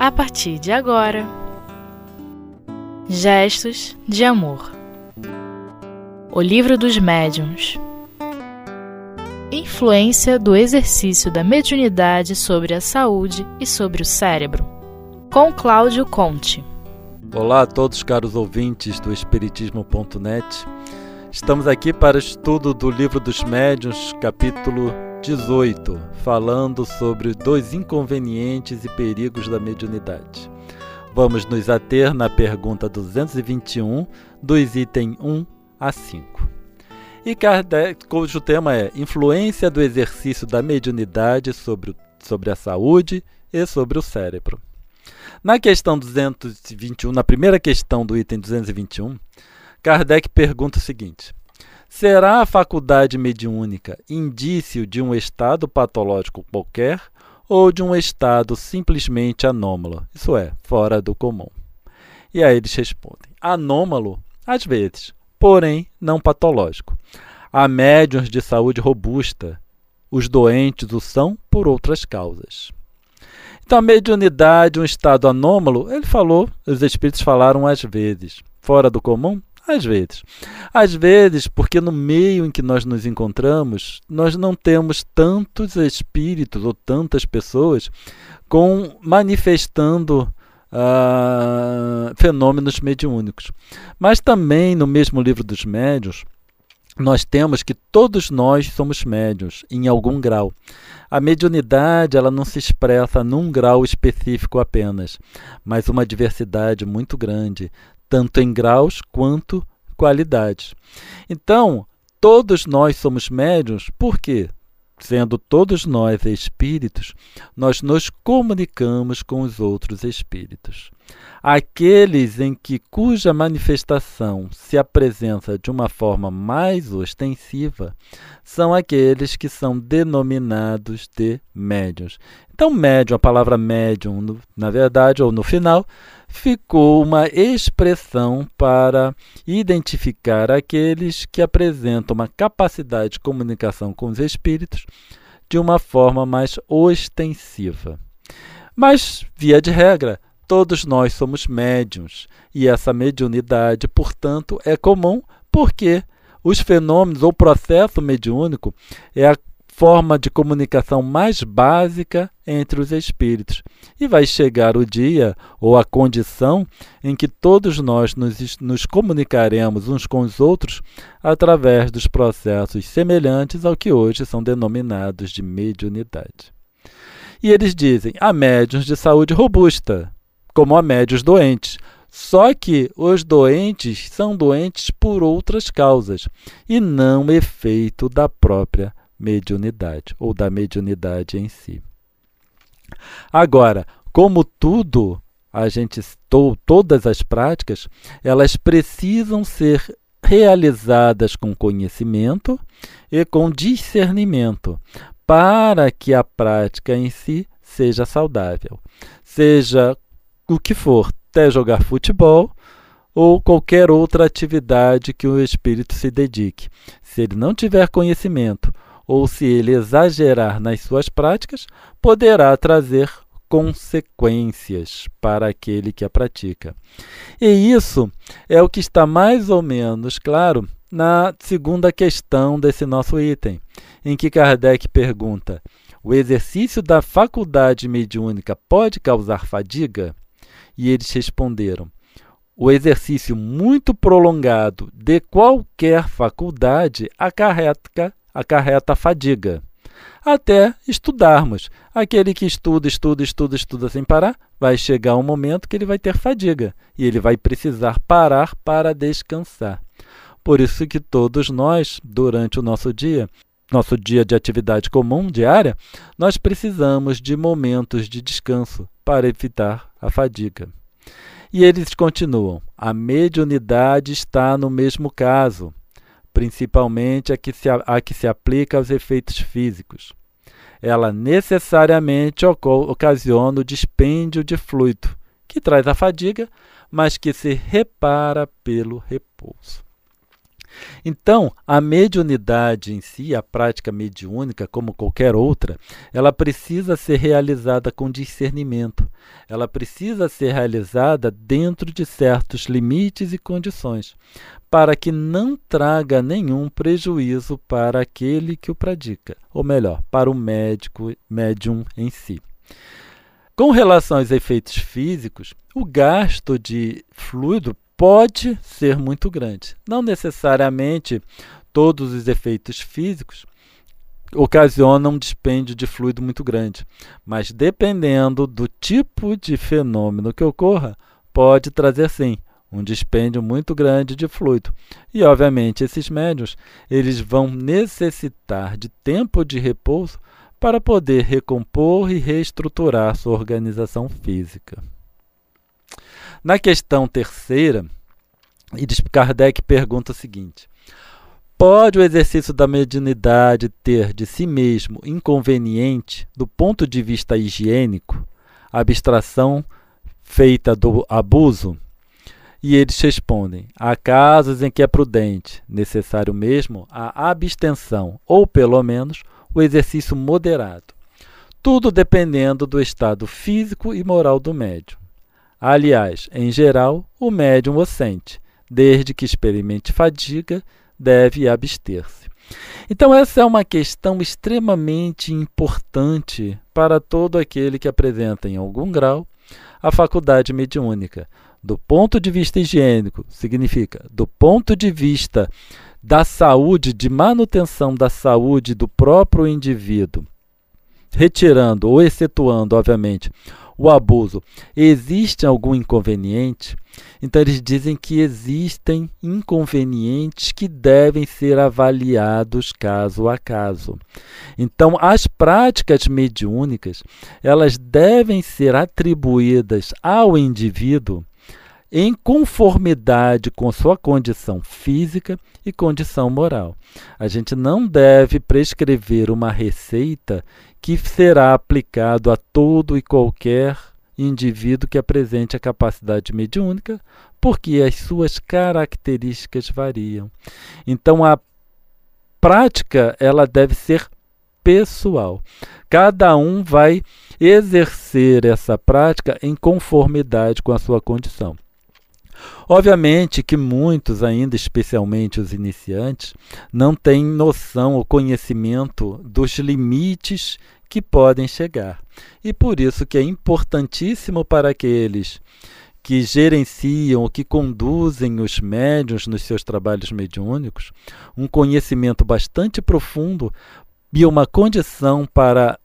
a partir de agora. Gestos de Amor O Livro dos Médiuns Influência do exercício da mediunidade sobre a saúde e sobre o cérebro. Com Cláudio Conte. Olá a todos, caros ouvintes do Espiritismo.net. Estamos aqui para o estudo do Livro dos Médiuns, capítulo 18, falando sobre dois inconvenientes e perigos da mediunidade. Vamos nos ater na pergunta 221, dos itens 1 a 5. E Kardec, cujo tema é Influência do exercício da mediunidade sobre, sobre a saúde e sobre o cérebro. Na questão 221, na primeira questão do item 221, Kardec pergunta o seguinte: Será a faculdade mediúnica indício de um estado patológico qualquer ou de um estado simplesmente anômalo, isso é, fora do comum? E aí eles respondem: anômalo, às vezes, porém não patológico. Há médiuns de saúde robusta, os doentes o são por outras causas. Então, a mediunidade, um estado anômalo, ele falou, os espíritos falaram às vezes. Fora do comum? Às vezes. Às vezes, porque no meio em que nós nos encontramos, nós não temos tantos espíritos ou tantas pessoas com manifestando uh, fenômenos mediúnicos. Mas também no mesmo livro dos médios, nós temos que todos nós somos médios em algum grau. A mediunidade ela não se expressa num grau específico apenas, mas uma diversidade muito grande, tanto em graus quanto qualidades. Então, todos nós somos médiuns, por quê? Sendo todos nós espíritos, nós nos comunicamos com os outros espíritos. Aqueles em que cuja manifestação se apresenta de uma forma mais ostensiva são aqueles que são denominados de médiuns. Então, médium, a palavra médium, na verdade, ou no final, ficou uma expressão para identificar aqueles que apresentam uma capacidade de comunicação com os espíritos de uma forma mais ostensiva. Mas, via de regra, todos nós somos médiums e essa mediunidade, portanto, é comum porque os fenômenos ou processo mediúnico é a forma de comunicação mais básica entre os espíritos. E vai chegar o dia ou a condição em que todos nós nos, nos comunicaremos uns com os outros através dos processos semelhantes ao que hoje são denominados de mediunidade. E eles dizem: há médiuns de saúde robusta, como há médios doentes. Só que os doentes são doentes por outras causas e não efeito da própria mediunidade ou da mediunidade em si. Agora, como tudo, a gente to, todas as práticas, elas precisam ser realizadas com conhecimento e com discernimento, para que a prática em si seja saudável. Seja o que for, até jogar futebol ou qualquer outra atividade que o espírito se dedique. Se ele não tiver conhecimento ou se ele exagerar nas suas práticas, poderá trazer consequências para aquele que a pratica. E isso é o que está mais ou menos claro na segunda questão desse nosso item, em que Kardec pergunta: o exercício da faculdade mediúnica pode causar fadiga? E eles responderam: o exercício muito prolongado de qualquer faculdade acarreta acarreta fadiga. Até estudarmos. Aquele que estuda, estuda, estuda, estuda sem parar, vai chegar um momento que ele vai ter fadiga e ele vai precisar parar para descansar. Por isso que todos nós, durante o nosso dia, nosso dia de atividade comum diária, nós precisamos de momentos de descanso para evitar a fadiga. E eles continuam: a mediunidade está no mesmo caso principalmente a que se, a que se aplica aos efeitos físicos. Ela necessariamente ocasiona o dispêndio de fluido, que traz a fadiga, mas que se repara pelo repouso. Então, a mediunidade em si, a prática mediúnica, como qualquer outra, ela precisa ser realizada com discernimento. Ela precisa ser realizada dentro de certos limites e condições, para que não traga nenhum prejuízo para aquele que o pratica, ou melhor, para o médico, médium em si. Com relação aos efeitos físicos, o gasto de fluido pode ser muito grande. Não necessariamente todos os efeitos físicos ocasionam um dispêndio de fluido muito grande, mas dependendo do tipo de fenômeno que ocorra, pode trazer sim um dispêndio muito grande de fluido. E obviamente esses médios, eles vão necessitar de tempo de repouso para poder recompor e reestruturar sua organização física. Na questão terceira, Kardec pergunta o seguinte: Pode o exercício da mediunidade ter de si mesmo inconveniente do ponto de vista higiênico, abstração feita do abuso? E eles respondem: há casos em que é prudente, necessário mesmo a abstenção, ou pelo menos o exercício moderado. Tudo dependendo do estado físico e moral do médium. Aliás, em geral, o médium o sente, desde que experimente fadiga, deve abster-se. Então, essa é uma questão extremamente importante para todo aquele que apresenta, em algum grau, a faculdade mediúnica. Do ponto de vista higiênico, significa do ponto de vista da saúde, de manutenção da saúde do próprio indivíduo, retirando ou excetuando, obviamente, o abuso, existe algum inconveniente? Então, eles dizem que existem inconvenientes que devem ser avaliados caso a caso. Então, as práticas mediúnicas, elas devem ser atribuídas ao indivíduo em conformidade com sua condição física e condição moral. A gente não deve prescrever uma receita que será aplicado a todo e qualquer indivíduo que apresente a capacidade mediúnica, porque as suas características variam. Então a prática ela deve ser pessoal. Cada um vai exercer essa prática em conformidade com a sua condição. Obviamente que muitos, ainda especialmente os iniciantes, não têm noção ou conhecimento dos limites que podem chegar. E por isso que é importantíssimo para aqueles que gerenciam que conduzem os médiuns nos seus trabalhos mediúnicos, um conhecimento bastante profundo e uma condição para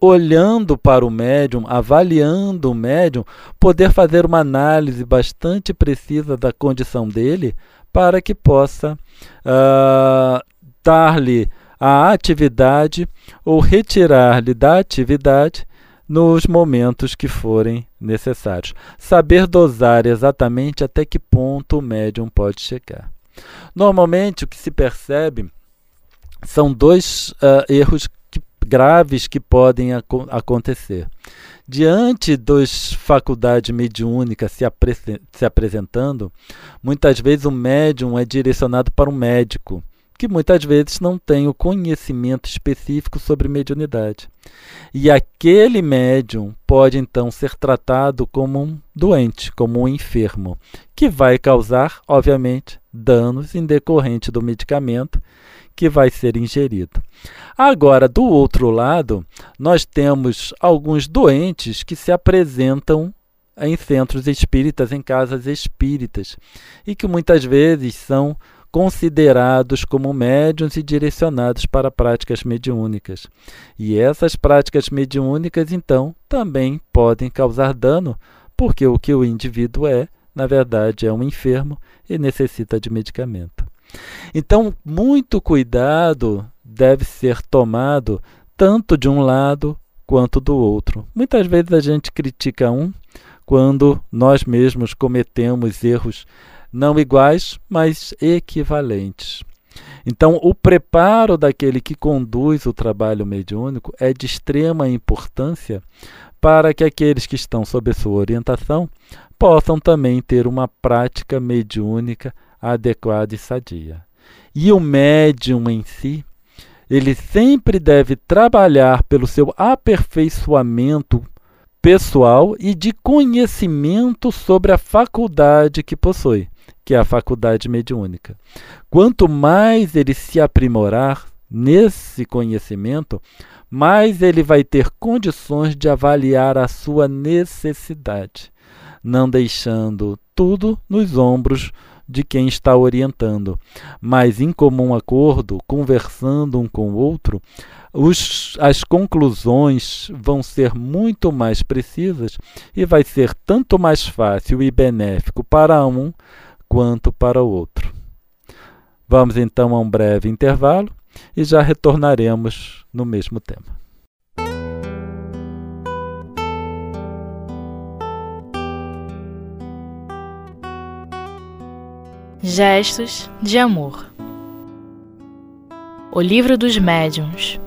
olhando para o médium, avaliando o médium, poder fazer uma análise bastante precisa da condição dele para que possa uh, dar-lhe a atividade ou retirar-lhe da atividade nos momentos que forem necessários. Saber dosar exatamente até que ponto o médium pode chegar. Normalmente, o que se percebe são dois uh, erros graves que podem ac acontecer. Diante das faculdades mediúnicas se, se apresentando, muitas vezes o médium é direcionado para um médico, que muitas vezes não tem o conhecimento específico sobre mediunidade. E aquele médium pode então ser tratado como um doente, como um enfermo, que vai causar, obviamente, danos em decorrente do medicamento que vai ser ingerido. Agora, do outro lado, nós temos alguns doentes que se apresentam em centros espíritas, em casas espíritas, e que muitas vezes são considerados como médiuns e direcionados para práticas mediúnicas. E essas práticas mediúnicas, então, também podem causar dano, porque o que o indivíduo é, na verdade, é um enfermo e necessita de medicamento. Então, muito cuidado deve ser tomado tanto de um lado quanto do outro. Muitas vezes a gente critica um quando nós mesmos cometemos erros não iguais, mas equivalentes. Então, o preparo daquele que conduz o trabalho mediúnico é de extrema importância para que aqueles que estão sob sua orientação possam também ter uma prática mediúnica adequada e sadia. E o médium em si, ele sempre deve trabalhar pelo seu aperfeiçoamento pessoal e de conhecimento sobre a faculdade que possui, que é a faculdade mediúnica. Quanto mais ele se aprimorar nesse conhecimento, mais ele vai ter condições de avaliar a sua necessidade, não deixando tudo nos ombros de quem está orientando, mas em comum acordo, conversando um com o outro, os, as conclusões vão ser muito mais precisas e vai ser tanto mais fácil e benéfico para um quanto para o outro. Vamos então a um breve intervalo e já retornaremos no mesmo tema. Gestos de Amor O Livro dos Médiuns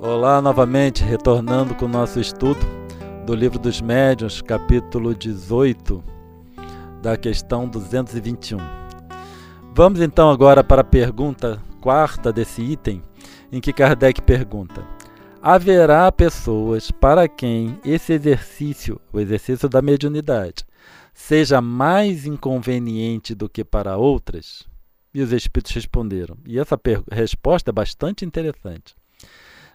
Olá, novamente, retornando com o nosso estudo do Livro dos Médiuns, capítulo 18, da questão 221. Vamos então agora para a pergunta quarta desse item, em que Kardec pergunta: Haverá pessoas para quem esse exercício, o exercício da mediunidade, seja mais inconveniente do que para outras? E os espíritos responderam. E essa resposta é bastante interessante.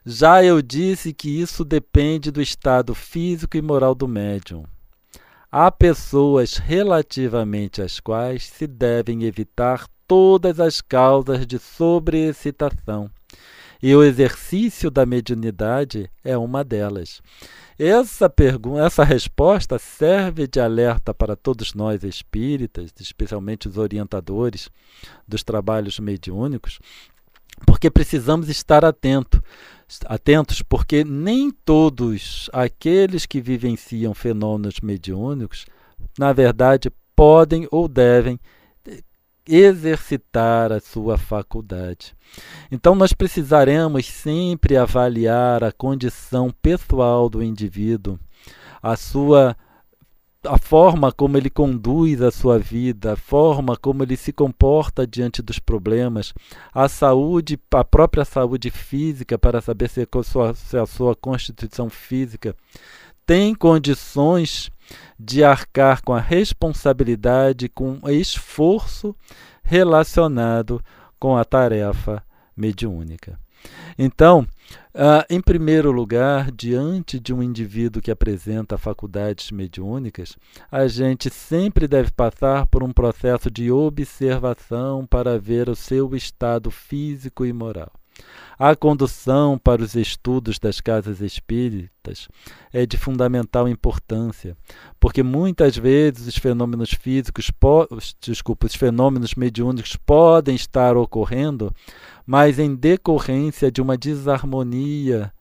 Já eu disse que isso depende do estado físico e moral do médium. Há pessoas relativamente às quais se devem evitar todas as causas de sobreexcitação, e o exercício da mediunidade é uma delas. Essa pergunta, essa resposta serve de alerta para todos nós espíritas, especialmente os orientadores dos trabalhos mediúnicos, porque precisamos estar atento, atentos, porque nem todos aqueles que vivenciam fenômenos mediúnicos, na verdade, podem ou devem exercitar a sua faculdade. Então, nós precisaremos sempre avaliar a condição pessoal do indivíduo, a sua a forma como ele conduz a sua vida, a forma como ele se comporta diante dos problemas, a saúde, a própria saúde física, para saber se a sua, se a sua constituição física tem condições de arcar com a responsabilidade, com o esforço relacionado com a tarefa mediúnica. Então, uh, em primeiro lugar, diante de um indivíduo que apresenta faculdades mediúnicas, a gente sempre deve passar por um processo de observação para ver o seu estado físico e moral. A condução para os estudos das casas espíritas é de fundamental importância, porque muitas vezes os fenômenos físicos, desculpa, os fenômenos mediúnicos podem estar ocorrendo, mas em decorrência de uma desarmonia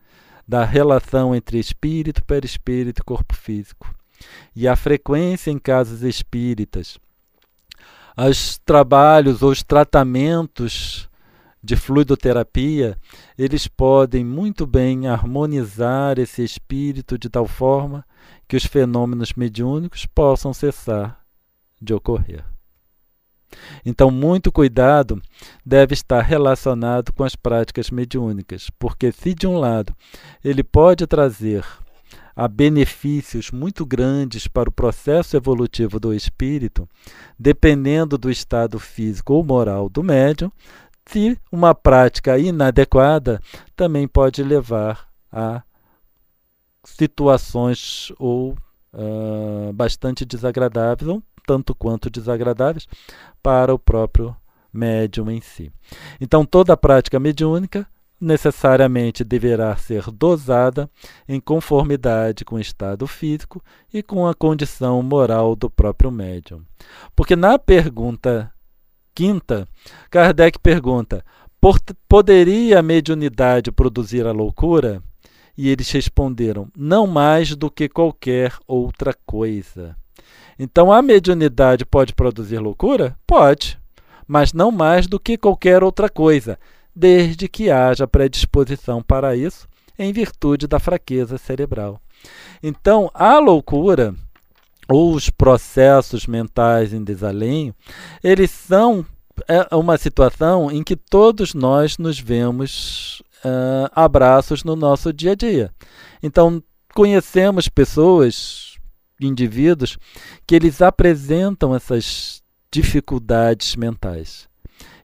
da relação entre espírito, perispírito e corpo físico. E a frequência em casas espíritas, os trabalhos ou os tratamentos de fluidoterapia, eles podem muito bem harmonizar esse espírito de tal forma que os fenômenos mediúnicos possam cessar de ocorrer. Então, muito cuidado deve estar relacionado com as práticas mediúnicas, porque se de um lado ele pode trazer a benefícios muito grandes para o processo evolutivo do espírito, dependendo do estado físico ou moral do médium, se uma prática inadequada também pode levar a situações ou uh, bastante desagradáveis, ou tanto quanto desagradáveis, para o próprio médium em si. Então, toda prática mediúnica necessariamente deverá ser dosada em conformidade com o estado físico e com a condição moral do próprio médium. Porque na pergunta quinta, Kardec pergunta: poderia a mediunidade produzir a loucura? E eles responderam: não mais do que qualquer outra coisa. Então a mediunidade pode produzir loucura? Pode, mas não mais do que qualquer outra coisa, desde que haja predisposição para isso, em virtude da fraqueza cerebral. Então, a loucura ou os processos mentais em desalinho, eles são é uma situação em que todos nós nos vemos uh, abraços no nosso dia a dia. Então, conhecemos pessoas, indivíduos, que eles apresentam essas dificuldades mentais.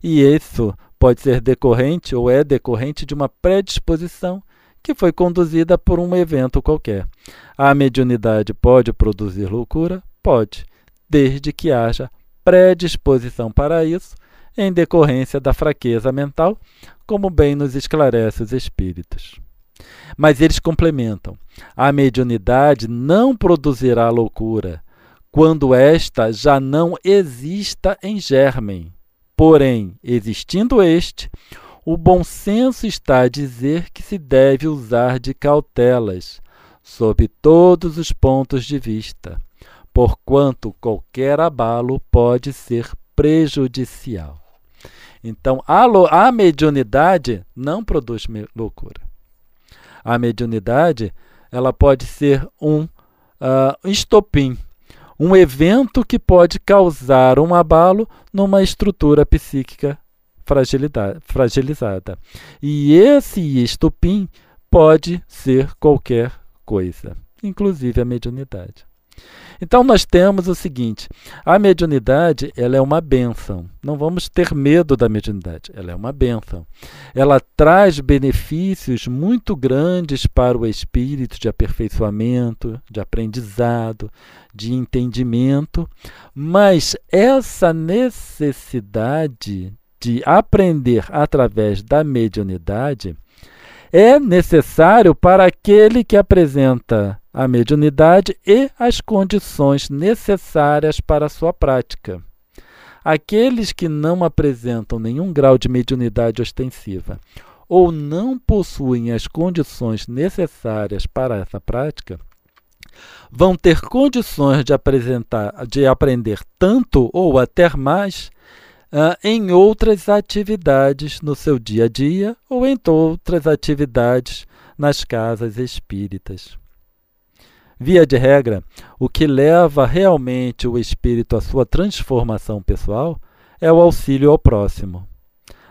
E isso pode ser decorrente ou é decorrente de uma predisposição que foi conduzida por um evento qualquer. A mediunidade pode produzir loucura? Pode, desde que haja predisposição para isso, em decorrência da fraqueza mental, como bem nos esclarece os espíritos. Mas eles complementam: a mediunidade não produzirá loucura quando esta já não exista em germen. Porém, existindo este, o bom senso está a dizer que se deve usar de cautelas, sob todos os pontos de vista, porquanto qualquer abalo pode ser prejudicial. Então, a, a mediunidade não produz loucura. A mediunidade ela pode ser um uh, estopim, um evento que pode causar um abalo numa estrutura psíquica fragilizada. E esse estopim pode ser qualquer coisa, inclusive a mediunidade. Então nós temos o seguinte: a mediunidade ela é uma benção. Não vamos ter medo da mediunidade. Ela é uma benção. Ela traz benefícios muito grandes para o espírito de aperfeiçoamento, de aprendizado, de entendimento, mas essa necessidade de aprender através da mediunidade é necessário para aquele que apresenta a mediunidade e as condições necessárias para a sua prática. Aqueles que não apresentam nenhum grau de mediunidade ostensiva ou não possuem as condições necessárias para essa prática, vão ter condições de apresentar, de aprender tanto ou até mais uh, em outras atividades no seu dia a dia ou em outras atividades nas casas espíritas. Via de regra, o que leva realmente o espírito à sua transformação pessoal é o auxílio ao próximo.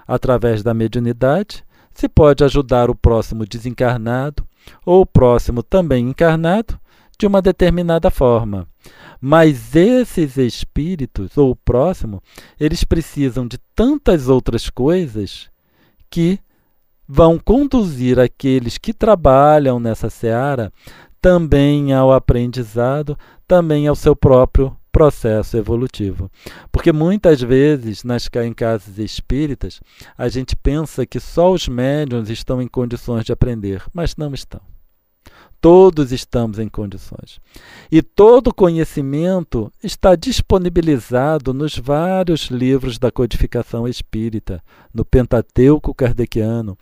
Através da mediunidade, se pode ajudar o próximo desencarnado ou o próximo também encarnado de uma determinada forma, mas esses espíritos, ou o próximo, eles precisam de tantas outras coisas que vão conduzir aqueles que trabalham nessa seara também ao aprendizado, também ao seu próprio processo evolutivo. Porque muitas vezes, nas em casas espíritas, a gente pensa que só os médiuns estão em condições de aprender, mas não estão. Todos estamos em condições. E todo conhecimento está disponibilizado nos vários livros da codificação espírita, no Pentateuco kardeciano,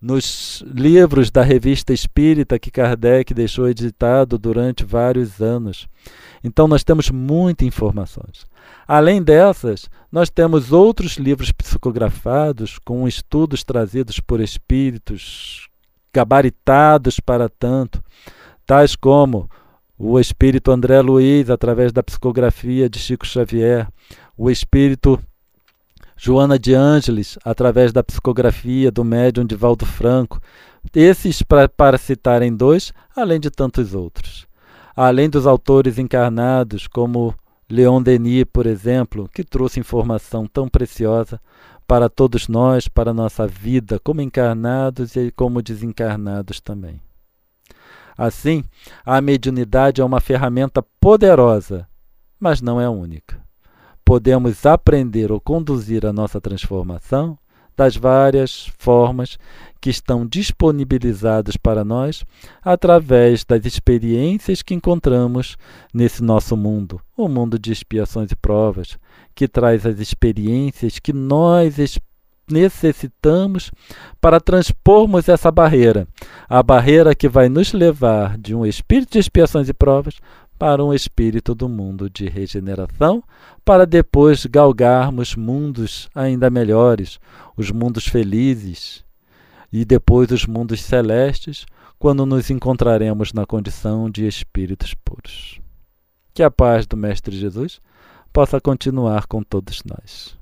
nos livros da revista espírita que Kardec deixou editado durante vários anos. Então, nós temos muitas informações. Além dessas, nós temos outros livros psicografados com estudos trazidos por espíritos gabaritados para tanto, tais como o espírito André Luiz, através da psicografia de Chico Xavier, o espírito Joana de Ângeles, através da psicografia do médium de Valdo Franco, esses pra, para citarem dois, além de tantos outros. Além dos autores encarnados, como Leon Denis, por exemplo, que trouxe informação tão preciosa para todos nós, para a nossa vida, como encarnados e como desencarnados também. Assim, a mediunidade é uma ferramenta poderosa, mas não é única. Podemos aprender ou conduzir a nossa transformação das várias formas que estão disponibilizadas para nós através das experiências que encontramos nesse nosso mundo, o mundo de expiações e provas, que traz as experiências que nós necessitamos para transpormos essa barreira, a barreira que vai nos levar de um espírito de expiações e provas para um espírito do mundo de regeneração, para depois galgarmos mundos ainda melhores, os mundos felizes, e depois os mundos celestes, quando nos encontraremos na condição de espíritos puros. Que a paz do Mestre Jesus possa continuar com todos nós.